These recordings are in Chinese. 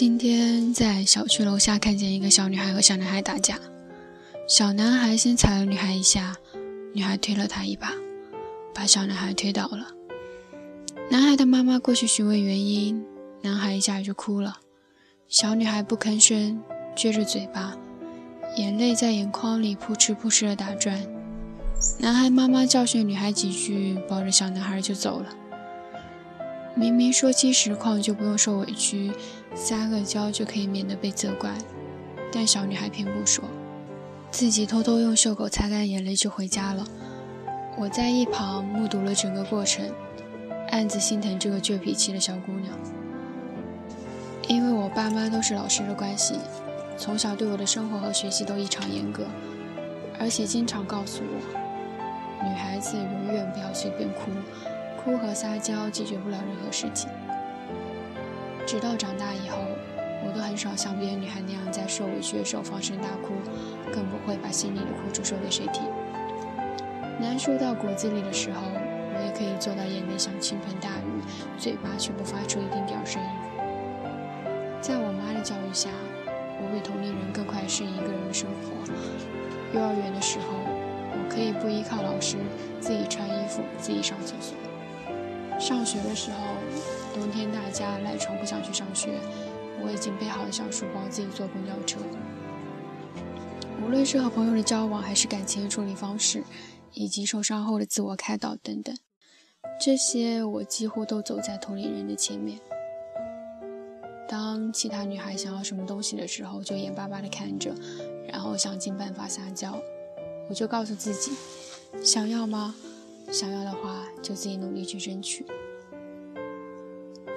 今天在小区楼下看见一个小女孩和小男孩打架，小男孩先踩了女孩一下，女孩推了他一把，把小男孩推倒了。男孩的妈妈过去询问原因，男孩一下就哭了，小女孩不吭声，撅着嘴巴，眼泪在眼眶里扑哧扑哧的打转。男孩妈妈教训女孩几句，抱着小男孩就走了。明明说清实况就不用受委屈，撒个娇就可以免得被责怪，但小女孩偏不说，自己偷偷用袖口擦干眼泪就回家了。我在一旁目睹了整个过程，暗自心疼这个倔脾气的小姑娘。因为我爸妈都是老师的关系，从小对我的生活和学习都异常严格，而且经常告诉我，女孩子永远不要随便哭。哭和撒娇解决不了任何事情。直到长大以后，我都很少像别的女孩那样在受委屈的时候放声大哭，更不会把心里的苦楚说给谁听。难受到骨子里的时候，我也可以做到眼泪像倾盆大雨，嘴巴却不发出一丁点声音。在我妈的教育下，我比同龄人更快适应一个人的生活。幼儿园的时候，我可以不依靠老师，自己穿衣服，自己上厕所。上学的时候，冬天大家赖床不想去上学，我已经背好了小书包，自己坐公交车。无论是和朋友的交往，还是感情的处理方式，以及受伤后的自我开导等等，这些我几乎都走在同龄人的前面。当其他女孩想要什么东西的时候，就眼巴巴地看着，然后想尽办法撒娇。我就告诉自己，想要吗？想要的话，就自己努力去争取。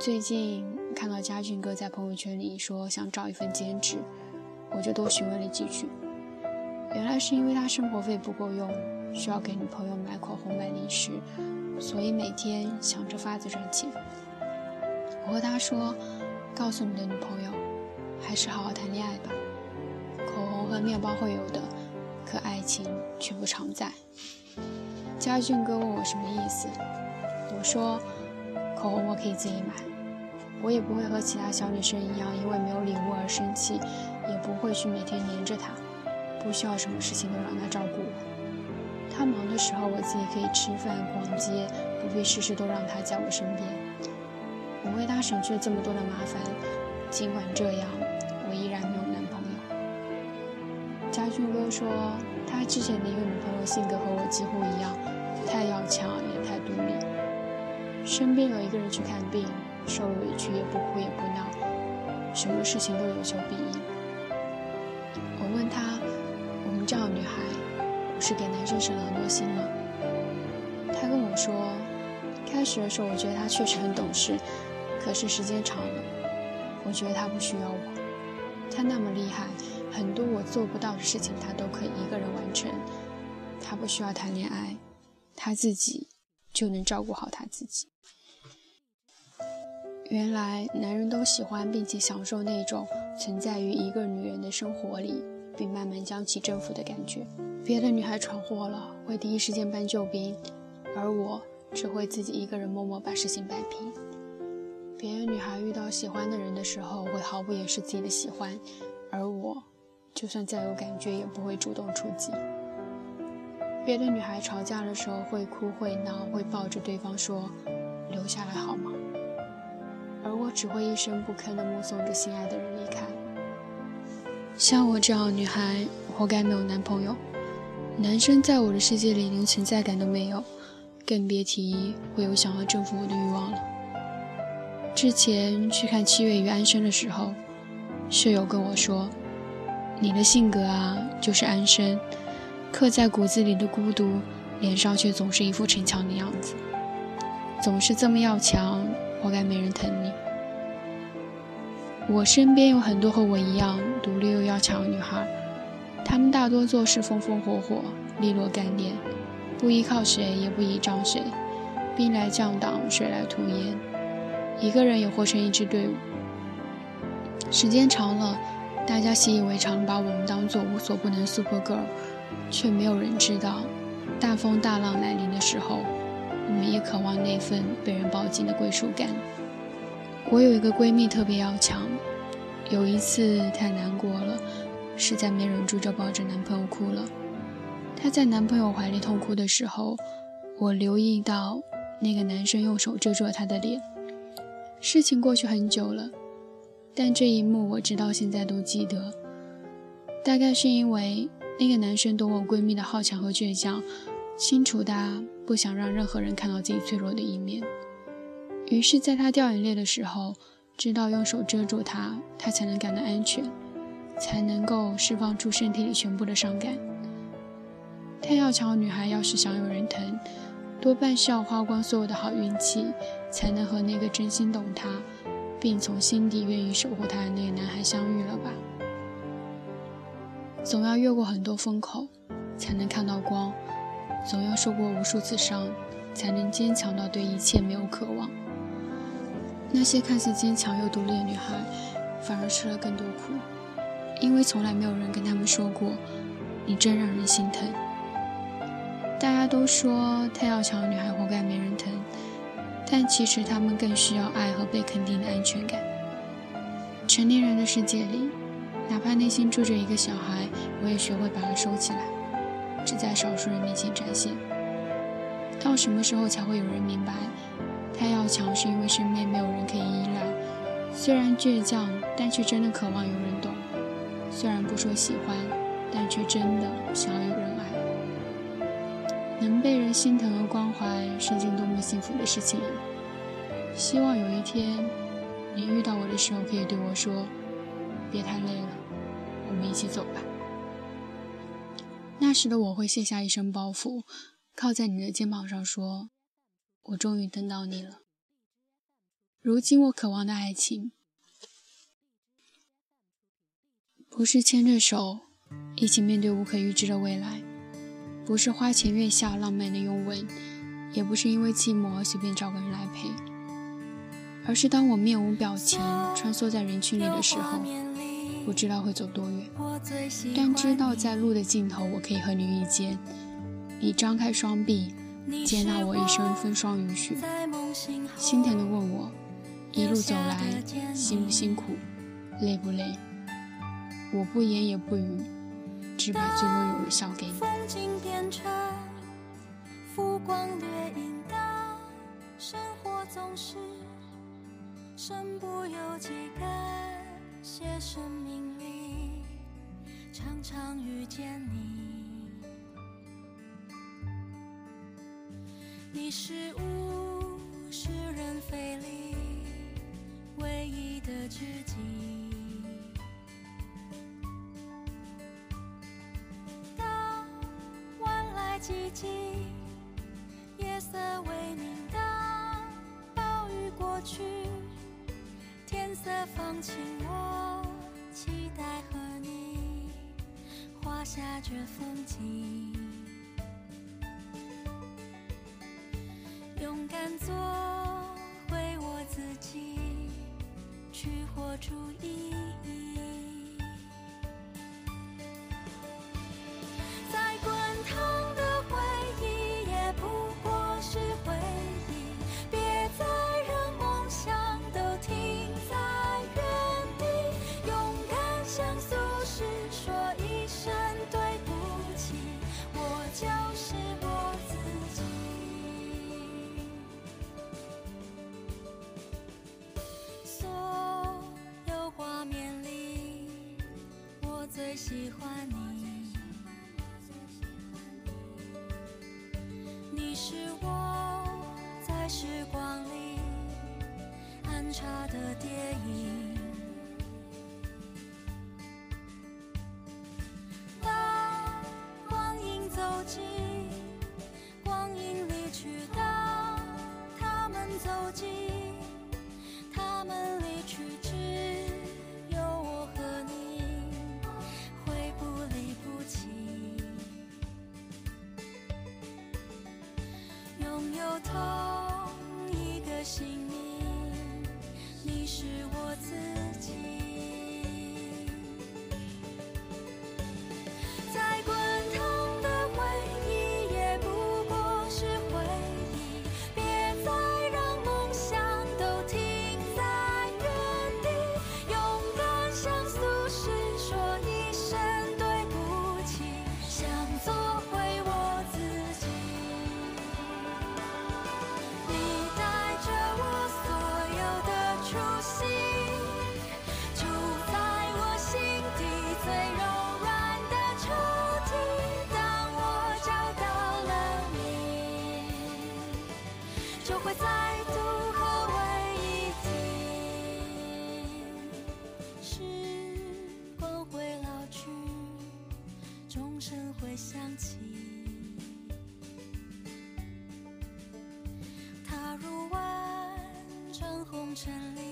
最近看到嘉俊哥在朋友圈里说想找一份兼职，我就多询问了几句。原来是因为他生活费不够用，需要给女朋友买口红、买零食，所以每天想着法子赚钱。我和他说：“告诉你的女朋友，还是好好谈恋爱吧。口红和面包会有的，可爱情却不常在。”家俊哥问我什么意思，我说口红我可以自己买，我也不会和其他小女生一样，因为没有礼物而生气，也不会去每天黏着他，不需要什么事情都让他照顾我。他忙的时候，我自己可以吃饭、逛街，不必事事都让他在我身边。我为他省去了这么多的麻烦，尽管这样，我依然没有男朋友。家俊哥说，他之前的一个女朋友性格和我几乎一样。太要强也太独立，生病了一个人去看病，受了委屈也不哭也不闹，什么事情都有求必应。我问他，我们这样的女孩，不是给男生省了很多心吗？他跟我说，开始的时候我觉得他确实很懂事，可是时间长了，我觉得他不需要我。他那么厉害，很多我做不到的事情他都可以一个人完成，他不需要谈恋爱。他自己就能照顾好他自己。原来男人都喜欢并且享受那种存在于一个女人的生活里，并慢慢将其征服的感觉。别的女孩闯祸了，会第一时间搬救兵，而我只会自己一个人默默把事情摆平。别的女孩遇到喜欢的人的时候，会毫不掩饰自己的喜欢，而我，就算再有感觉，也不会主动出击。别的女孩吵架的时候会哭会闹，会抱着对方说：“留下来好吗？”而我只会一声不吭地目送着心爱的人离开。像我这样的女孩，活该没有男朋友。男生在我的世界里连存在感都没有，更别提会有想要征服我的欲望了。之前去看《七月与安生》的时候，舍友跟我说：“你的性格啊，就是安生。”刻在骨子里的孤独，脸上却总是一副逞强的样子，总是这么要强，活该没人疼你。我身边有很多和我一样独立又要强的女孩，她们大多做事风风火火、利落干练，不依靠谁也不倚仗谁，兵来将挡，水来土掩，一个人也活成一支队伍。时间长了，大家习以为常，把我们当做无所不能 super girl。却没有人知道，大风大浪来临的时候，我们也渴望那份被人抱紧的归属感。我有一个闺蜜特别要强，有一次太难过了，实在没忍住，就抱着男朋友哭了。她在男朋友怀里痛哭的时候，我留意到那个男生用手遮住了她的脸。事情过去很久了，但这一幕我直到现在都记得。大概是因为那个男生懂我闺蜜的好强和倔强，清楚她不想让任何人看到自己脆弱的一面，于是在她掉眼泪的时候。知道用手遮住它，它才能感到安全，才能够释放出身体里全部的伤感。太要强的女孩要是想有人疼，多半是要花光所有的好运气，才能和那个真心懂她，并从心底愿意守护她的那个男孩相遇了吧？总要越过很多风口，才能看到光；总要受过无数次伤，才能坚强到对一切没有渴望。那些看似坚强又独立的女孩，反而吃了更多苦，因为从来没有人跟她们说过：“你真让人心疼。”大家都说太要强的女孩活该没人疼，但其实她们更需要爱和被肯定的安全感。成年人的世界里，哪怕内心住着一个小孩，我也学会把它收起来，只在少数人面前展现。到什么时候才会有人明白？太要强，是因为身边没有人可以依赖。虽然倔强，但却真的渴望有人懂；虽然不说喜欢，但却真的想要有人爱。能被人心疼和关怀，是件多么幸福的事情！希望有一天，你遇到我的时候，可以对我说：“别太累了，我们一起走吧。”那时的我会卸下一身包袱，靠在你的肩膀上说。我终于等到你了。如今我渴望的爱情，不是牵着手一起面对无可预知的未来，不是花前月下浪漫的拥吻，也不是因为寂寞而随便找个人来陪，而是当我面无表情穿梭在人群里的时候，不知道会走多远，但知道在路的尽头我可以和你遇见。你张开双臂。接纳我一生风霜雨雪，心疼的问我，一路走来辛不辛苦，累不累？我不言也不语，只把最温柔的笑给你。些生命里常常遇见你。你是物是人非里唯一的知己。当晚来寂寂，夜色微明，当暴雨过去，的放晴，我期待和你画下这风景。勇敢做回我自己，去活出意义。他的电影当光阴走进光阴离去当他们走进他们离去只有我和你会不离不弃拥有同一个信念你是我自己。这里，